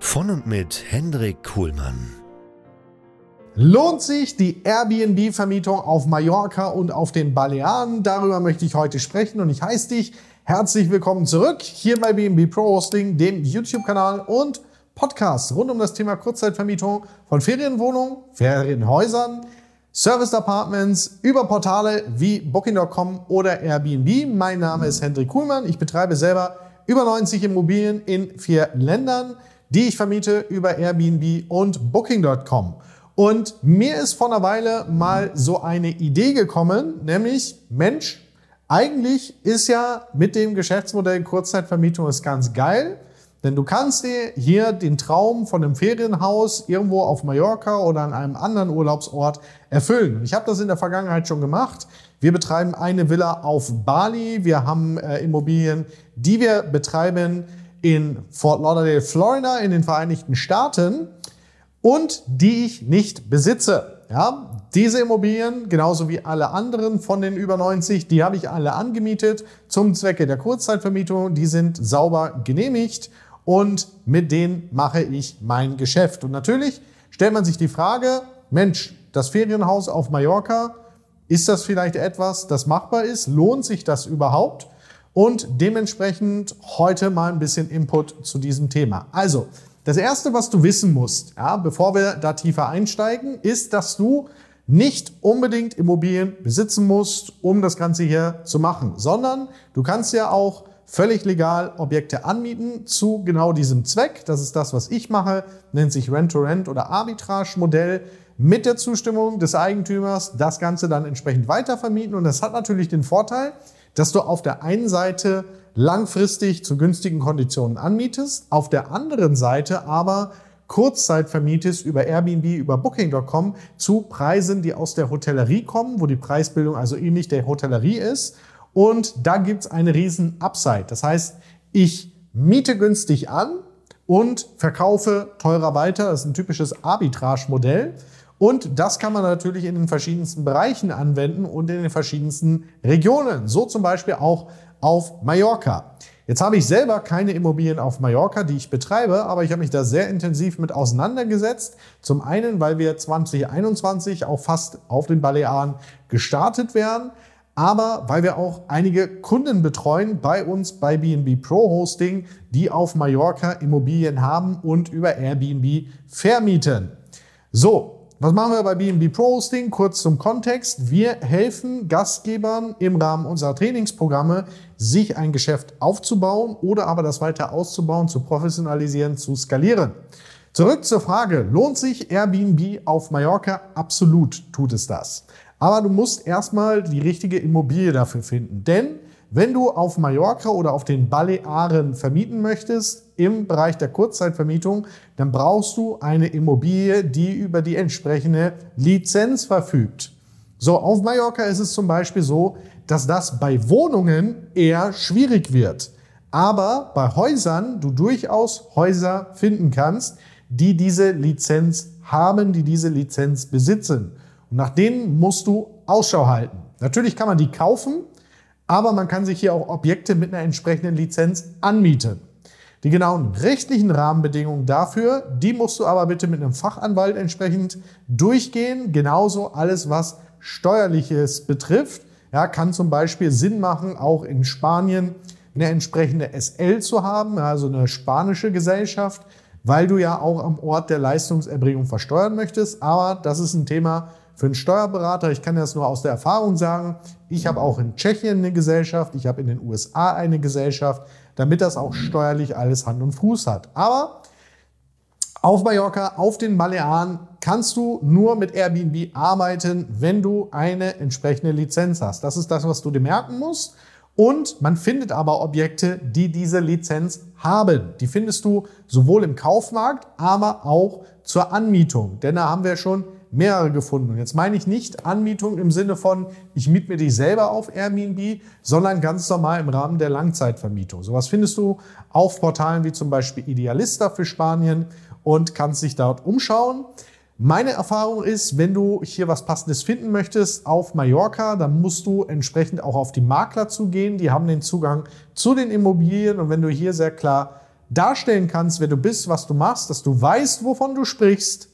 Von und mit Hendrik Kuhlmann. Lohnt sich die Airbnb-Vermietung auf Mallorca und auf den Balearen? Darüber möchte ich heute sprechen und ich heiße dich herzlich willkommen zurück hier bei BNB Pro Hosting, dem YouTube-Kanal und Podcast rund um das Thema Kurzzeitvermietung von Ferienwohnungen, Ferienhäusern, Service Apartments über Portale wie Booking.com oder Airbnb. Mein Name ist Hendrik Kuhlmann. Ich betreibe selber über 90 Immobilien in vier Ländern die ich vermiete über Airbnb und Booking.com. Und mir ist vor einer Weile mal so eine Idee gekommen, nämlich, Mensch, eigentlich ist ja mit dem Geschäftsmodell Kurzzeitvermietung ist ganz geil, denn du kannst dir hier den Traum von einem Ferienhaus irgendwo auf Mallorca oder an einem anderen Urlaubsort erfüllen. Ich habe das in der Vergangenheit schon gemacht. Wir betreiben eine Villa auf Bali. Wir haben äh, Immobilien, die wir betreiben in Fort Lauderdale, Florida in den Vereinigten Staaten und die ich nicht besitze. Ja, diese Immobilien, genauso wie alle anderen von den über 90, die habe ich alle angemietet zum Zwecke der Kurzzeitvermietung. Die sind sauber genehmigt und mit denen mache ich mein Geschäft. Und natürlich stellt man sich die Frage, Mensch, das Ferienhaus auf Mallorca, ist das vielleicht etwas, das machbar ist? Lohnt sich das überhaupt? Und dementsprechend heute mal ein bisschen Input zu diesem Thema. Also, das erste, was du wissen musst, ja, bevor wir da tiefer einsteigen, ist, dass du nicht unbedingt Immobilien besitzen musst, um das Ganze hier zu machen, sondern du kannst ja auch völlig legal Objekte anmieten zu genau diesem Zweck. Das ist das, was ich mache, nennt sich Rent-to-Rent oder Arbitrage-Modell mit der Zustimmung des Eigentümers das Ganze dann entsprechend weitervermieten. Und das hat natürlich den Vorteil, dass du auf der einen Seite langfristig zu günstigen Konditionen anmietest, auf der anderen Seite aber Kurzzeit vermietest über Airbnb, über Booking.com zu Preisen, die aus der Hotellerie kommen, wo die Preisbildung also ähnlich der Hotellerie ist. Und da gibt's eine riesen Upside. Das heißt, ich miete günstig an und verkaufe teurer weiter. Das ist ein typisches Arbitrage-Modell. Und das kann man natürlich in den verschiedensten Bereichen anwenden und in den verschiedensten Regionen. So zum Beispiel auch auf Mallorca. Jetzt habe ich selber keine Immobilien auf Mallorca, die ich betreibe, aber ich habe mich da sehr intensiv mit auseinandergesetzt. Zum einen, weil wir 2021 auch fast auf den Balearen gestartet werden, aber weil wir auch einige Kunden betreuen bei uns bei BNB Pro Hosting, die auf Mallorca Immobilien haben und über Airbnb vermieten. So, was machen wir bei BNB Pro Hosting? Kurz zum Kontext. Wir helfen Gastgebern im Rahmen unserer Trainingsprogramme, sich ein Geschäft aufzubauen oder aber das weiter auszubauen, zu professionalisieren, zu skalieren. Zurück zur Frage, lohnt sich Airbnb auf Mallorca? Absolut tut es das. Aber du musst erstmal die richtige Immobilie dafür finden. Denn wenn du auf Mallorca oder auf den Balearen vermieten möchtest, im Bereich der Kurzzeitvermietung, dann brauchst du eine Immobilie, die über die entsprechende Lizenz verfügt. So, auf Mallorca ist es zum Beispiel so, dass das bei Wohnungen eher schwierig wird. Aber bei Häusern du durchaus Häuser finden kannst, die diese Lizenz haben, die diese Lizenz besitzen. Und nach denen musst du Ausschau halten. Natürlich kann man die kaufen, aber man kann sich hier auch Objekte mit einer entsprechenden Lizenz anmieten. Die genauen rechtlichen Rahmenbedingungen dafür, die musst du aber bitte mit einem Fachanwalt entsprechend durchgehen. Genauso alles, was Steuerliches betrifft. Ja, kann zum Beispiel Sinn machen, auch in Spanien eine entsprechende SL zu haben, also eine spanische Gesellschaft, weil du ja auch am Ort der Leistungserbringung versteuern möchtest. Aber das ist ein Thema für einen Steuerberater. Ich kann das nur aus der Erfahrung sagen. Ich habe auch in Tschechien eine Gesellschaft, ich habe in den USA eine Gesellschaft, damit das auch steuerlich alles Hand und Fuß hat. Aber auf Mallorca, auf den Balearen kannst du nur mit Airbnb arbeiten, wenn du eine entsprechende Lizenz hast. Das ist das, was du dir merken musst. Und man findet aber Objekte, die diese Lizenz haben. Die findest du sowohl im Kaufmarkt, aber auch zur Anmietung. Denn da haben wir schon mehrere gefunden. Und jetzt meine ich nicht Anmietung im Sinne von, ich miete mir die selber auf Airbnb, sondern ganz normal im Rahmen der Langzeitvermietung. Sowas findest du auf Portalen wie zum Beispiel Idealista für Spanien und kannst dich dort umschauen. Meine Erfahrung ist, wenn du hier was Passendes finden möchtest auf Mallorca, dann musst du entsprechend auch auf die Makler zugehen. Die haben den Zugang zu den Immobilien und wenn du hier sehr klar darstellen kannst, wer du bist, was du machst, dass du weißt, wovon du sprichst,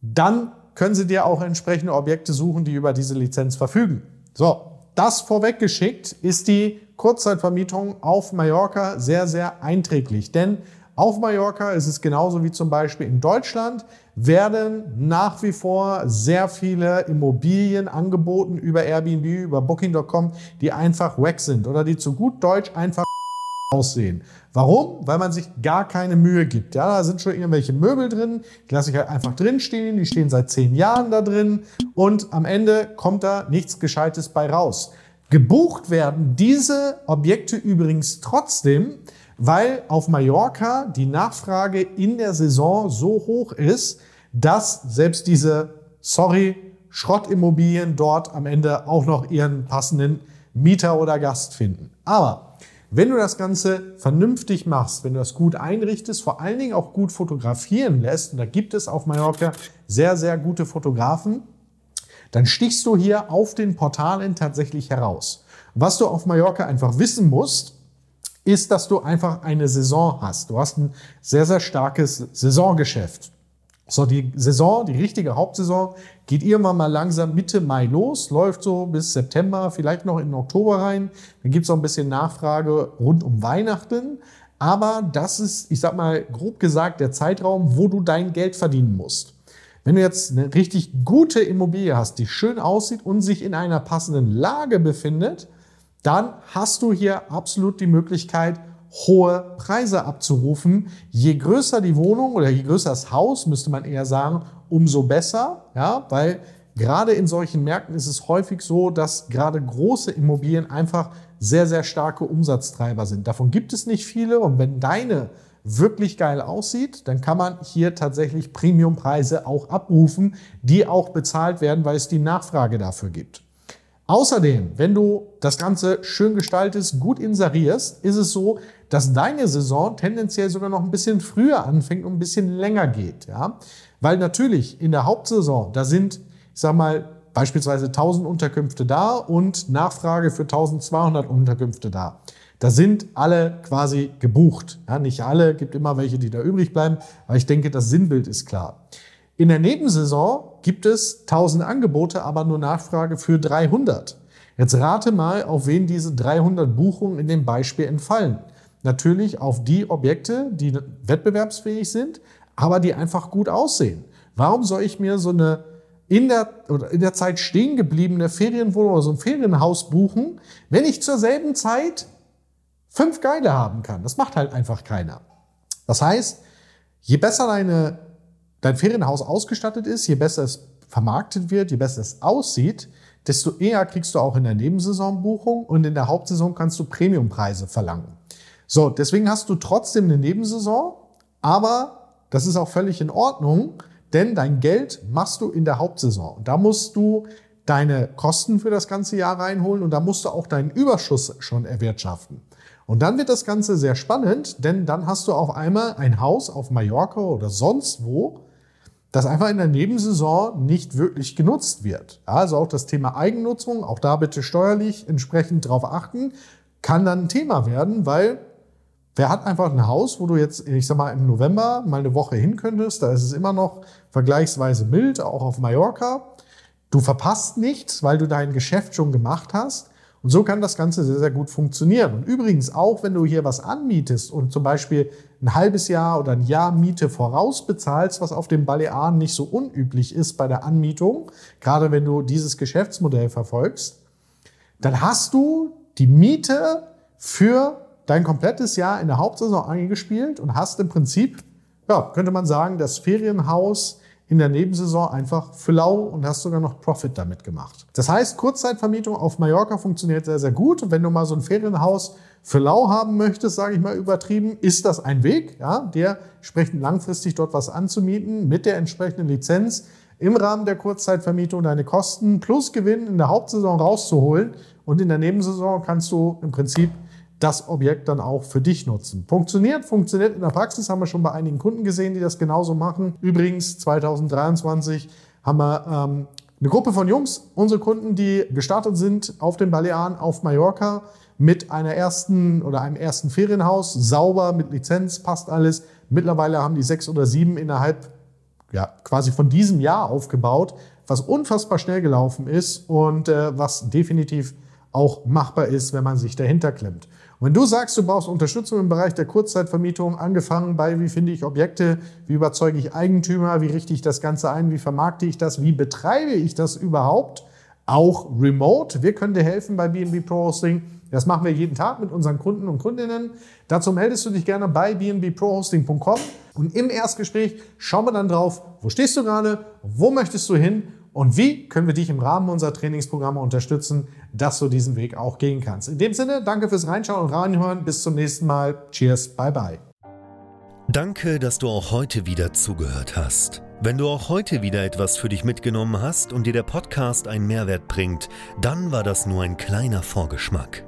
dann können sie dir auch entsprechende Objekte suchen, die über diese Lizenz verfügen. So, das vorweggeschickt ist die Kurzzeitvermietung auf Mallorca sehr, sehr einträglich, denn auf Mallorca ist es genauso wie zum Beispiel in Deutschland, werden nach wie vor sehr viele Immobilien angeboten über Airbnb, über Booking.com, die einfach weg sind oder die zu gut Deutsch einfach aussehen. Warum? Weil man sich gar keine Mühe gibt. Ja, da sind schon irgendwelche Möbel drin, die lasse ich halt einfach drin stehen, die stehen seit zehn Jahren da drin und am Ende kommt da nichts Gescheites bei raus. Gebucht werden diese Objekte übrigens trotzdem, weil auf Mallorca die Nachfrage in der Saison so hoch ist, dass selbst diese, sorry, Schrottimmobilien dort am Ende auch noch ihren passenden Mieter oder Gast finden. Aber wenn du das Ganze vernünftig machst, wenn du das gut einrichtest, vor allen Dingen auch gut fotografieren lässt, und da gibt es auf Mallorca sehr, sehr gute Fotografen, dann stichst du hier auf den Portalen tatsächlich heraus. Was du auf Mallorca einfach wissen musst, ist, dass du einfach eine Saison hast. Du hast ein sehr, sehr starkes Saisongeschäft. So, die Saison, die richtige Hauptsaison, geht irgendwann mal langsam Mitte Mai los, läuft so bis September, vielleicht noch in Oktober rein. Dann gibt es auch ein bisschen Nachfrage rund um Weihnachten. Aber das ist, ich sag mal, grob gesagt, der Zeitraum, wo du dein Geld verdienen musst. Wenn du jetzt eine richtig gute Immobilie hast, die schön aussieht und sich in einer passenden Lage befindet, dann hast du hier absolut die Möglichkeit, hohe Preise abzurufen. Je größer die Wohnung oder je größer das Haus, müsste man eher sagen, umso besser, ja, weil gerade in solchen Märkten ist es häufig so, dass gerade große Immobilien einfach sehr, sehr starke Umsatztreiber sind. Davon gibt es nicht viele und wenn deine wirklich geil aussieht, dann kann man hier tatsächlich Premiumpreise auch abrufen, die auch bezahlt werden, weil es die Nachfrage dafür gibt. Außerdem, wenn du das Ganze schön gestaltest, gut inserierst, ist es so, dass deine Saison tendenziell sogar noch ein bisschen früher anfängt und ein bisschen länger geht. Ja? Weil natürlich in der Hauptsaison, da sind, ich sag mal, beispielsweise 1000 Unterkünfte da und Nachfrage für 1200 Unterkünfte da. Da sind alle quasi gebucht. Ja, nicht alle, gibt immer welche, die da übrig bleiben, aber ich denke, das Sinnbild ist klar. In der Nebensaison gibt es 1000 Angebote, aber nur Nachfrage für 300. Jetzt rate mal, auf wen diese 300 Buchungen in dem Beispiel entfallen. Natürlich auf die Objekte, die wettbewerbsfähig sind, aber die einfach gut aussehen. Warum soll ich mir so eine in der, oder in der Zeit stehen gebliebene Ferienwohnung oder so ein Ferienhaus buchen, wenn ich zur selben Zeit fünf Geile haben kann? Das macht halt einfach keiner. Das heißt, je besser deine dein Ferienhaus ausgestattet ist, je besser es vermarktet wird, je besser es aussieht, desto eher kriegst du auch in der Nebensaison Buchung und in der Hauptsaison kannst du Premiumpreise verlangen. So, deswegen hast du trotzdem eine Nebensaison, aber das ist auch völlig in Ordnung, denn dein Geld machst du in der Hauptsaison. Und da musst du deine Kosten für das ganze Jahr reinholen und da musst du auch deinen Überschuss schon erwirtschaften. Und dann wird das Ganze sehr spannend, denn dann hast du auf einmal ein Haus auf Mallorca oder sonst wo, das einfach in der Nebensaison nicht wirklich genutzt wird. Also auch das Thema Eigennutzung, auch da bitte steuerlich entsprechend drauf achten, kann dann ein Thema werden, weil wer hat einfach ein Haus, wo du jetzt, ich sag mal, im November mal eine Woche hin könntest, da ist es immer noch vergleichsweise mild, auch auf Mallorca. Du verpasst nichts, weil du dein Geschäft schon gemacht hast. Und so kann das Ganze sehr, sehr gut funktionieren. Und übrigens auch, wenn du hier was anmietest und zum Beispiel ein halbes Jahr oder ein Jahr Miete vorausbezahlst, was auf den Balearen nicht so unüblich ist bei der Anmietung, gerade wenn du dieses Geschäftsmodell verfolgst, dann hast du die Miete für dein komplettes Jahr in der Hauptsaison eingespielt und hast im Prinzip, ja, könnte man sagen, das Ferienhaus in der Nebensaison einfach für lau und hast sogar noch Profit damit gemacht. Das heißt, Kurzzeitvermietung auf Mallorca funktioniert sehr, sehr gut. Und wenn du mal so ein Ferienhaus für lau haben möchtest, sage ich mal übertrieben, ist das ein Weg, ja, der entsprechend langfristig dort was anzumieten mit der entsprechenden Lizenz im Rahmen der Kurzzeitvermietung deine Kosten plus Gewinn in der Hauptsaison rauszuholen und in der Nebensaison kannst du im Prinzip das Objekt dann auch für dich nutzen. Funktioniert, funktioniert in der Praxis, haben wir schon bei einigen Kunden gesehen, die das genauso machen. Übrigens, 2023 haben wir ähm, eine Gruppe von Jungs, unsere Kunden, die gestartet sind auf den Balearen, auf Mallorca, mit einer ersten oder einem ersten Ferienhaus, sauber, mit Lizenz, passt alles. Mittlerweile haben die sechs oder sieben innerhalb ja, quasi von diesem Jahr aufgebaut, was unfassbar schnell gelaufen ist und äh, was definitiv auch machbar ist, wenn man sich dahinter klemmt. Und wenn du sagst, du brauchst Unterstützung im Bereich der Kurzzeitvermietung, angefangen bei, wie finde ich Objekte, wie überzeuge ich Eigentümer, wie richte ich das Ganze ein, wie vermarkte ich das, wie betreibe ich das überhaupt, auch remote. Wir können dir helfen bei BNB Pro Hosting. Das machen wir jeden Tag mit unseren Kunden und Kundinnen. Dazu meldest du dich gerne bei bnbprohosting.com und im Erstgespräch schauen wir dann drauf, wo stehst du gerade, wo möchtest du hin und wie können wir dich im Rahmen unserer Trainingsprogramme unterstützen, dass du diesen Weg auch gehen kannst. In dem Sinne, danke fürs Reinschauen und Reinhören. Bis zum nächsten Mal. Cheers, bye bye. Danke, dass du auch heute wieder zugehört hast. Wenn du auch heute wieder etwas für dich mitgenommen hast und dir der Podcast einen Mehrwert bringt, dann war das nur ein kleiner Vorgeschmack.